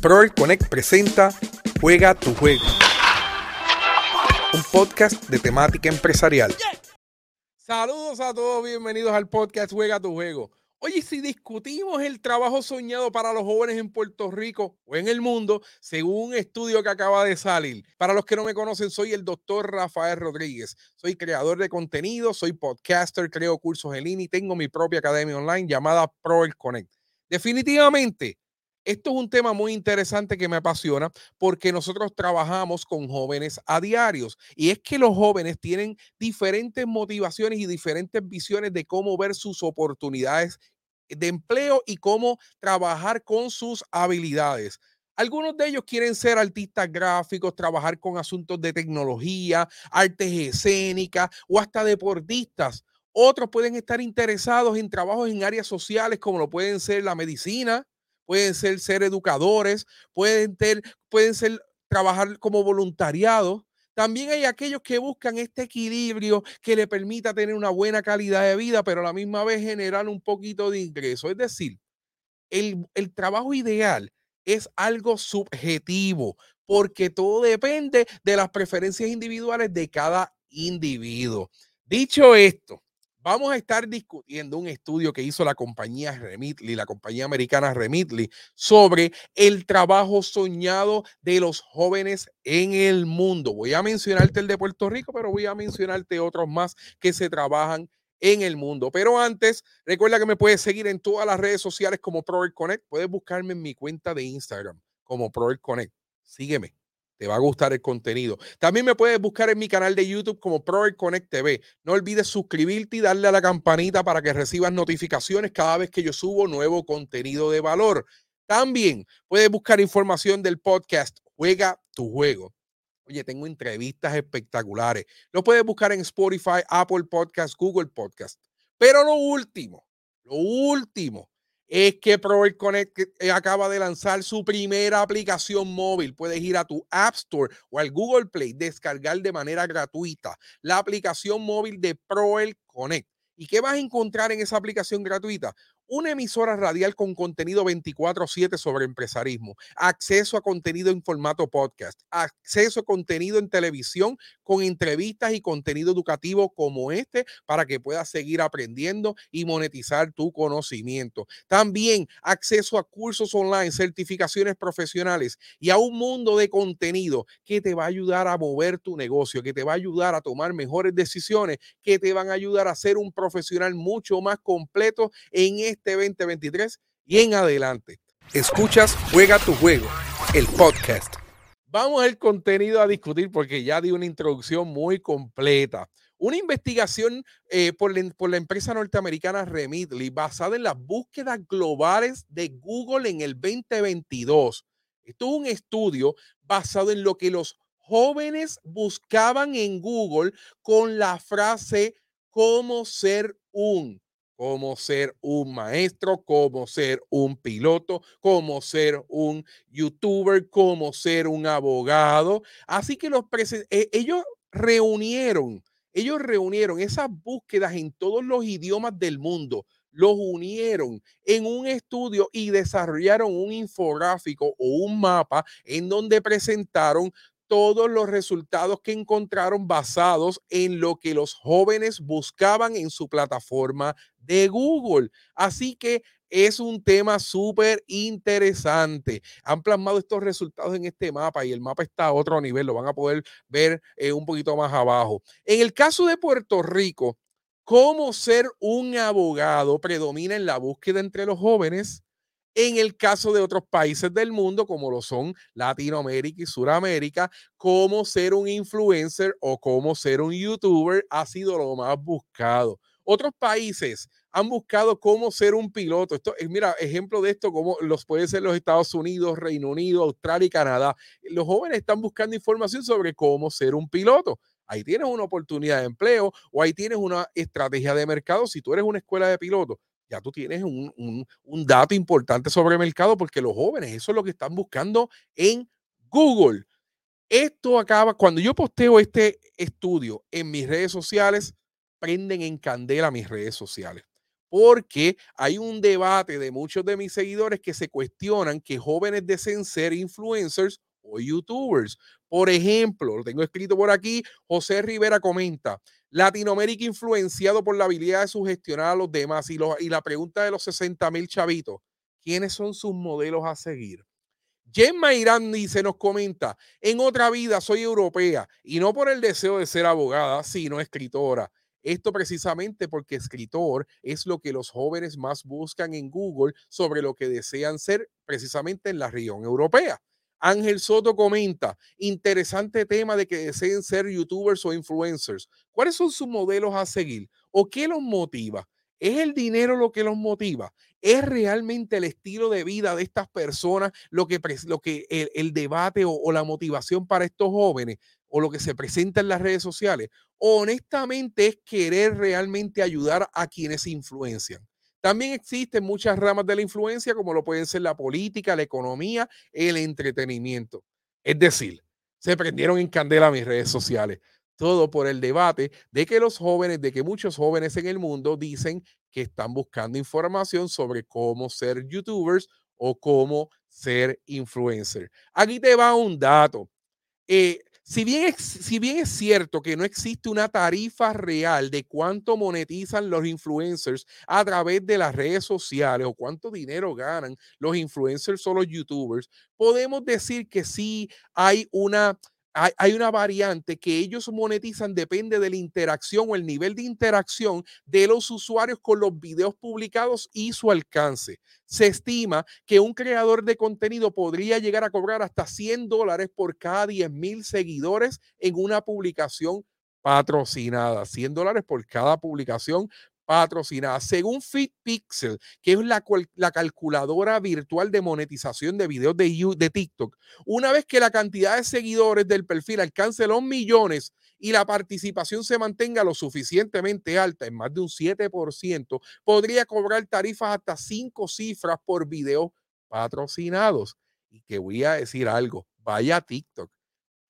Proel Connect presenta Juega tu juego. Un podcast de temática empresarial. Saludos a todos, bienvenidos al podcast Juega tu juego. Oye, si discutimos el trabajo soñado para los jóvenes en Puerto Rico o en el mundo, según un estudio que acaba de salir. Para los que no me conocen, soy el doctor Rafael Rodríguez. Soy creador de contenido, soy podcaster, creo cursos en línea y tengo mi propia academia online llamada Proel Connect. Definitivamente, esto es un tema muy interesante que me apasiona porque nosotros trabajamos con jóvenes a diarios y es que los jóvenes tienen diferentes motivaciones y diferentes visiones de cómo ver sus oportunidades de empleo y cómo trabajar con sus habilidades. Algunos de ellos quieren ser artistas gráficos, trabajar con asuntos de tecnología, artes escénicas o hasta deportistas. Otros pueden estar interesados en trabajos en áreas sociales como lo pueden ser la medicina, pueden ser ser educadores, pueden, ter, pueden ser trabajar como voluntariado. También hay aquellos que buscan este equilibrio que le permita tener una buena calidad de vida, pero a la misma vez generar un poquito de ingreso. Es decir, el, el trabajo ideal es algo subjetivo, porque todo depende de las preferencias individuales de cada individuo. Dicho esto, vamos a estar discutiendo un estudio que hizo la compañía Remitly, la compañía americana Remitly, sobre el trabajo soñado de los jóvenes en el mundo. Voy a mencionarte el de Puerto Rico, pero voy a mencionarte otros más que se trabajan en el mundo. Pero antes, recuerda que me puedes seguir en todas las redes sociales como Proel Connect. Puedes buscarme en mi cuenta de Instagram como Proel Connect. Sígueme. Te va a gustar el contenido. También me puedes buscar en mi canal de YouTube como Proel Connect TV. No olvides suscribirte y darle a la campanita para que recibas notificaciones cada vez que yo subo nuevo contenido de valor. También puedes buscar información del podcast Juega tu juego. Oye, tengo entrevistas espectaculares. Lo puedes buscar en Spotify, Apple Podcast, Google Podcast. Pero lo último, lo último es que Proel Connect eh, acaba de lanzar su primera aplicación móvil. Puedes ir a tu App Store o al Google Play, descargar de manera gratuita la aplicación móvil de Proel Connect. ¿Y qué vas a encontrar en esa aplicación gratuita? Una emisora radial con contenido 24/7 sobre empresarismo, acceso a contenido en formato podcast, acceso a contenido en televisión con entrevistas y contenido educativo como este para que puedas seguir aprendiendo y monetizar tu conocimiento. También acceso a cursos online, certificaciones profesionales y a un mundo de contenido que te va a ayudar a mover tu negocio, que te va a ayudar a tomar mejores decisiones, que te van a ayudar a ser un profesional mucho más completo en este este 2023 y en adelante. Escuchas Juega tu Juego, el podcast. Vamos al contenido a discutir porque ya di una introducción muy completa. Una investigación eh, por, la, por, la, empresa norteamericana Remitly basada en las búsquedas globales de Google en el 2022. Esto es un estudio basado en lo que los jóvenes buscaban en Google con la frase cómo ser un cómo ser un maestro, cómo ser un piloto, cómo ser un youtuber, cómo ser un abogado. Así que los eh, ellos reunieron, ellos reunieron esas búsquedas en todos los idiomas del mundo, los unieron en un estudio y desarrollaron un infográfico o un mapa en donde presentaron todos los resultados que encontraron basados en lo que los jóvenes buscaban en su plataforma de Google. Así que es un tema súper interesante. Han plasmado estos resultados en este mapa y el mapa está a otro nivel, lo van a poder ver eh, un poquito más abajo. En el caso de Puerto Rico, cómo ser un abogado predomina en la búsqueda entre los jóvenes en el caso de otros países del mundo, como lo son Latinoamérica y Suramérica, cómo ser un influencer o cómo ser un youtuber ha sido lo más buscado. Otros países han buscado cómo ser un piloto. Esto es, mira, ejemplo de esto, como los puede ser los Estados Unidos, Reino Unido, Australia y Canadá. Los jóvenes están buscando información sobre cómo ser un piloto. Ahí tienes una oportunidad de empleo o ahí tienes una estrategia de mercado. Si tú eres una escuela de pilotos, ya tú tienes un, dato importante sobre el mercado porque los jóvenes, eso es lo que están buscando en Google. Esto acaba, cuando yo posteo este estudio en mis redes sociales, prenden en candela mis redes sociales. porque hay un debate de muchos de mis seguidores que se cuestionan que jóvenes deseen ser influencers o youtubers. Por ejemplo, lo tengo escrito por aquí, José Rivera comenta, Latinoamérica influenciado por la habilidad de sugestionar a los demás y, y la pregunta de los 60 mil chavitos, ¿quiénes son sus modelos a seguir? Gemma Irán dice, nos comenta, en otra vida soy europea y no por el deseo de ser abogada, sino escritora. Esto precisamente porque escritor es lo que los jóvenes más buscan en Google sobre lo que desean ser precisamente en la región europea. Ángel Soto comenta, interesante tema de que deseen ser youtubers o influencers. ¿Cuáles son sus modelos a seguir? ¿O qué los motiva? ¿Es el dinero lo que los motiva? ¿Es realmente el estilo de vida de estas personas lo que, lo que el, debate o, la motivación para estos jóvenes o lo que se presenta en las redes sociales? Honestamente es querer realmente ayudar a quienes influencian. También existen muchas ramas de la influencia, como lo pueden ser la política, la economía, el entretenimiento. Es decir, se prendieron en candela mis redes sociales. Todo por el debate de que los jóvenes, de que muchos jóvenes en el mundo dicen que están buscando información sobre cómo ser youtubers o cómo ser influencer. Aquí te va un dato. Eh, si bien, es, cierto que no existe una tarifa real de cuánto monetizan los influencers a través de las redes sociales o cuánto dinero ganan los influencers o los youtubers, podemos decir que sí hay una hay, una variante que ellos monetizan, depende de la interacción o el nivel de interacción de los usuarios con los videos publicados y su alcance. Se estima que un creador de contenido podría llegar a cobrar hasta 100 dólares por cada 10 mil seguidores en una publicación patrocinada. 100 dólares por cada publicación patrocinada. Según FitPixel, que es la, la, calculadora virtual de monetización de videos de, de TikTok, una vez que la cantidad de seguidores del perfil alcance los millones y la participación se mantenga lo suficientemente alta, en más de un 7%, podría cobrar tarifas hasta cinco cifras por videos patrocinados. Y que voy a decir algo, vaya TikTok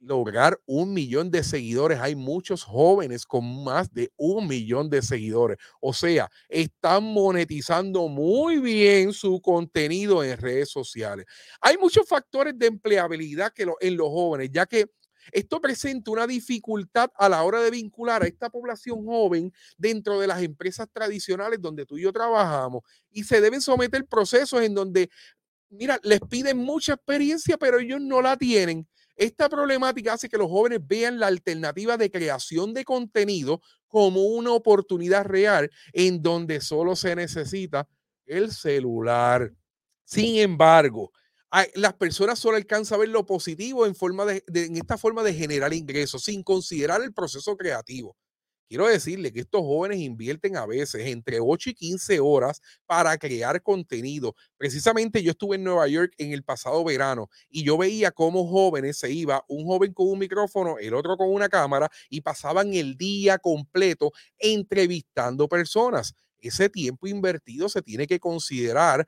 lograr un millón de seguidores. Hay muchos jóvenes con más de un millón de seguidores. O sea, están monetizando muy bien su contenido en redes sociales. Hay muchos factores de empleabilidad que en los jóvenes, ya que esto presenta una dificultad a la hora de vincular a esta población joven dentro de las empresas tradicionales donde tú y yo trabajamos y se deben someter procesos en donde, mira, les piden mucha experiencia, pero ellos no la tienen esta problemática hace que los jóvenes vean la alternativa de creación de contenido como una oportunidad real en donde solo se necesita el celular. Sin embargo, las personas solo alcanzan a ver lo positivo en, esta forma de generar ingresos sin considerar el proceso creativo. Quiero decirle que estos jóvenes invierten a veces entre 8 y 15 horas para crear contenido. Precisamente yo estuve en Nueva York en el pasado verano y yo veía cómo jóvenes se iba, un joven con un micrófono, el otro con una cámara y pasaban el día completo entrevistando personas. Ese tiempo invertido se tiene que considerar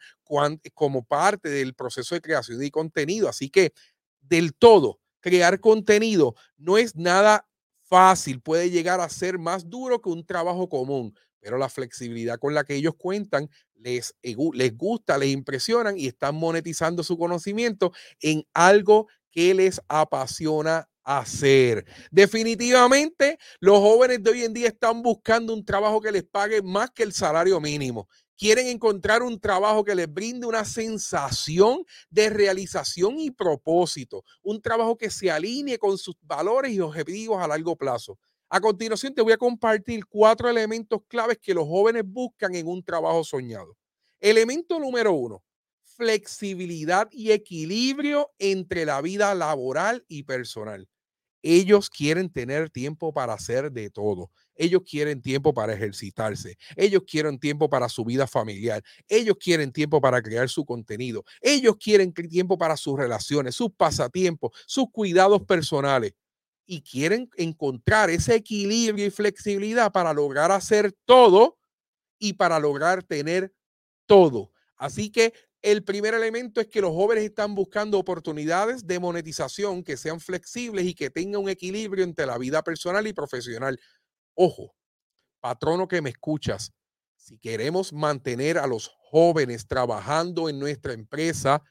como parte del proceso de creación de contenido. Así que del todo, crear contenido no es nada fácil, puede llegar a ser más duro que un trabajo común, pero la flexibilidad con la que ellos cuentan les, les gusta, les impresionan y están monetizando su conocimiento en algo que les apasiona hacer. Definitivamente, los jóvenes de hoy en día están buscando un trabajo que les pague más que el salario mínimo quieren encontrar un trabajo que les brinde una sensación de realización y propósito, un trabajo que se alinee con sus valores y objetivos a largo plazo. A continuación te voy a compartir cuatro elementos claves que los jóvenes buscan en un trabajo soñado. Elemento número uno, flexibilidad y equilibrio entre la vida laboral y personal. Ellos quieren tener tiempo para hacer de todo. Ellos quieren tiempo para ejercitarse. Ellos quieren tiempo para su vida familiar. Ellos quieren tiempo para crear su contenido. Ellos quieren tiempo para sus relaciones, sus pasatiempos, sus cuidados personales. Y quieren encontrar ese equilibrio y flexibilidad para lograr hacer todo y para lograr tener todo. Así que el primer elemento es que los jóvenes están buscando oportunidades de monetización que sean flexibles y que tengan un equilibrio entre la vida personal y profesional. Ojo, patrono que me escuchas, Si queremos mantener a los jóvenes trabajando en nuestra empresa,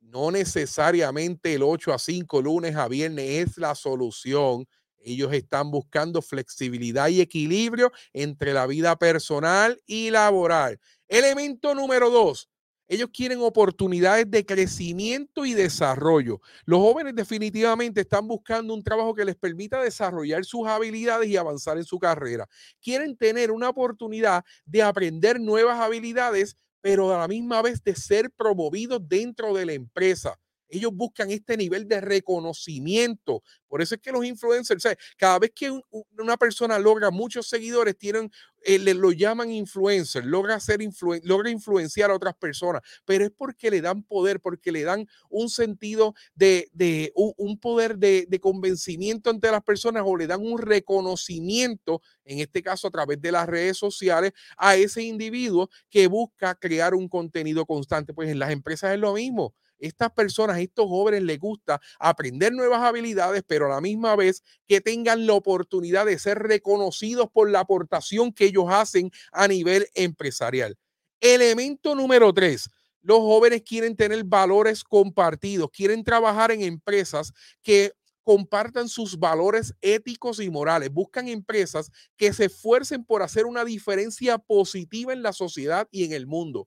no necesariamente el 8 a 5, lunes a viernes es la solución. Ellos están buscando flexibilidad y equilibrio entre la vida personal y laboral. Elemento número dos, ellos quieren oportunidades de crecimiento y desarrollo. Los jóvenes definitivamente están buscando un trabajo que les permita desarrollar sus habilidades y avanzar en su carrera. Quieren tener una oportunidad de aprender nuevas habilidades, pero a la misma vez de ser promovidos dentro de la empresa. Ellos buscan este nivel de reconocimiento. Por eso es que los influencers, cada vez que una persona logra muchos seguidores, tienen, eh, lo llaman influencer, logra, ser logra influenciar a otras personas, pero es porque le dan poder, porque le dan un sentido de, un, poder de, de convencimiento ante las personas o le dan un reconocimiento, en este caso a través de las redes sociales, a ese individuo que busca crear un contenido constante. Pues en las empresas es lo mismo estas personas, estos jóvenes les gusta aprender nuevas habilidades, pero a la misma vez que tengan la oportunidad de ser reconocidos por la aportación que ellos hacen a nivel empresarial. Elemento número tres. Los jóvenes quieren tener valores compartidos, quieren trabajar en empresas que compartan sus valores éticos y morales. Buscan empresas que se esfuercen por hacer una diferencia positiva en la sociedad y en el mundo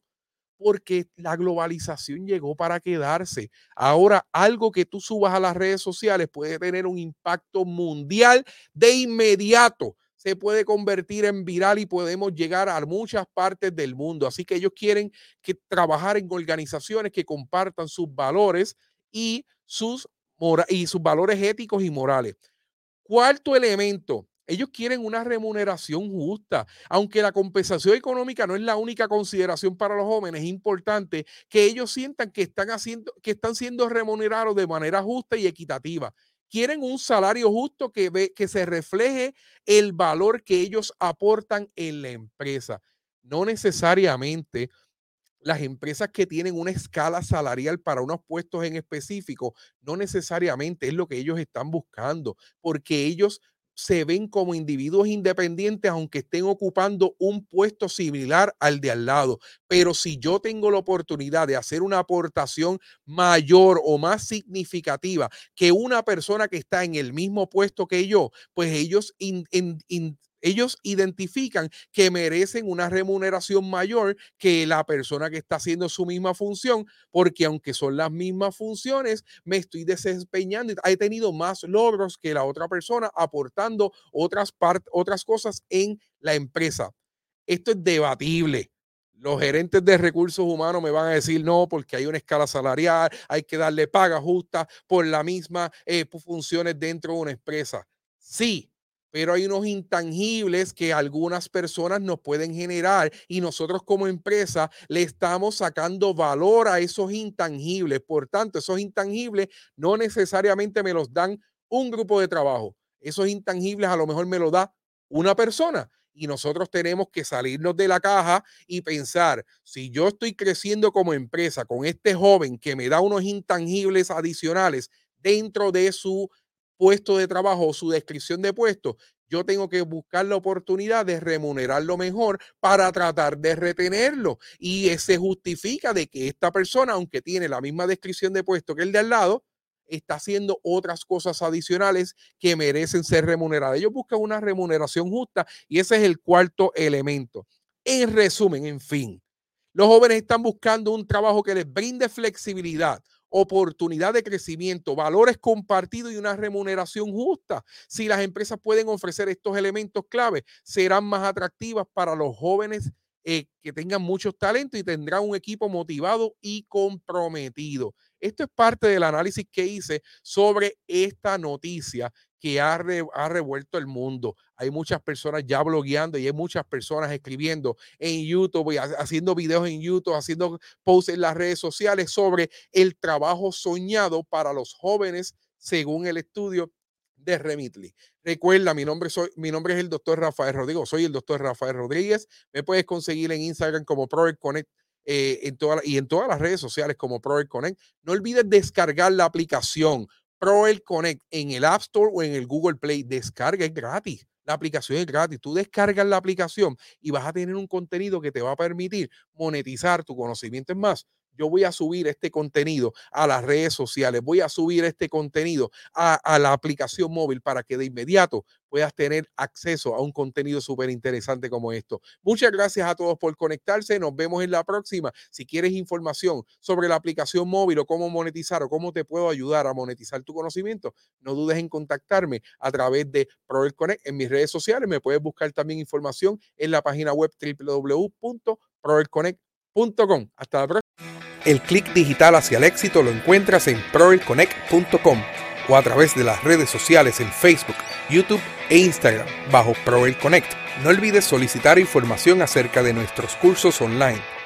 porque la globalización llegó para quedarse. Ahora, algo que tú subas a las redes sociales puede tener un impacto mundial de inmediato. Se puede convertir en viral y podemos llegar a muchas partes del mundo. Así que ellos quieren que trabajar en organizaciones que compartan sus valores y sus, y sus valores éticos y morales. Cuarto elemento, ellos quieren una remuneración justa. Aunque la compensación económica no es la única consideración para los jóvenes, es importante que ellos sientan que están, haciendo, que están siendo remunerados de manera justa y equitativa. Quieren un salario justo que, ve, que se refleje el valor que ellos aportan en la empresa. No necesariamente las empresas que tienen una escala salarial para unos puestos en específico, no necesariamente es lo que ellos están buscando, porque ellos se ven como individuos independientes aunque estén ocupando un puesto similar al de al lado. Pero si yo tengo la oportunidad de hacer una aportación mayor o más significativa que una persona que está en el mismo puesto que yo, pues ellos ellos identifican que merecen una remuneración mayor que la persona que está haciendo su misma función, porque aunque son las mismas funciones, me estoy desempeñando y he tenido más logros que la otra persona aportando otras, otras cosas en la empresa. Esto es debatible. Los gerentes de recursos humanos me van a decir no, porque hay una escala salarial, hay que darle paga justa por las mismas eh, funciones dentro de una empresa. Sí, pero hay unos intangibles que algunas personas nos pueden generar y nosotros como empresa le estamos sacando valor a esos intangibles. Por tanto, esos intangibles no necesariamente me los dan un grupo de trabajo. Esos intangibles a lo mejor me lo da una persona y nosotros tenemos que salirnos de la caja y pensar, si yo estoy creciendo como empresa con este joven que me da unos intangibles adicionales dentro de su puesto de trabajo o su descripción de puesto, yo tengo que buscar la oportunidad de remunerarlo mejor para tratar de retenerlo. Y se justifica de que esta persona, aunque tiene la misma descripción de puesto que el de al lado, está haciendo otras cosas adicionales que merecen ser remuneradas. Ellos buscan una remuneración justa y ese es el cuarto elemento. En resumen, en fin, los jóvenes están buscando un trabajo que les brinde flexibilidad, oportunidad de crecimiento, valores compartidos y una remuneración justa. Si las empresas pueden ofrecer estos elementos clave, serán más atractivas para los jóvenes eh, que tengan muchos talentos y tendrán un equipo motivado y comprometido. Esto es parte del análisis que hice sobre esta noticia que ha, revuelto el mundo. Hay muchas personas ya blogueando y hay muchas personas escribiendo en YouTube, haciendo videos en YouTube, haciendo posts en las redes sociales sobre el trabajo soñado para los jóvenes según el estudio de Remitly. Recuerda, mi nombre, soy, mi nombre es el doctor Rafael Rodríguez, soy el doctor Rafael Rodríguez. Me puedes conseguir en Instagram como Project Connect eh, en toda, y en todas las redes sociales como Project Connect. No olvides descargar la aplicación Project Connect en el App Store o en el Google Play. Descarga, es gratis. La aplicación es gratis. Tú descargas la aplicación y vas a tener un contenido que te va a permitir monetizar tu conocimiento. Es más, yo voy a subir este contenido a las redes sociales, voy a subir este contenido a, la aplicación móvil para que de inmediato puedas tener acceso a un contenido súper interesante como esto. Muchas gracias a todos por conectarse. Nos vemos en la próxima. Si quieres información sobre la aplicación móvil o cómo monetizar o cómo te puedo ayudar a monetizar tu conocimiento, no dudes en contactarme a través de Proel Connect en mis redes sociales. Me puedes buscar también información en la página web www.proelconnect.com. Hasta la próxima. El clic digital hacia el éxito lo encuentras en proelconnect.com o a través de las redes sociales en Facebook, YouTube e Instagram bajo Proel Connect. No olvides solicitar información acerca de nuestros cursos online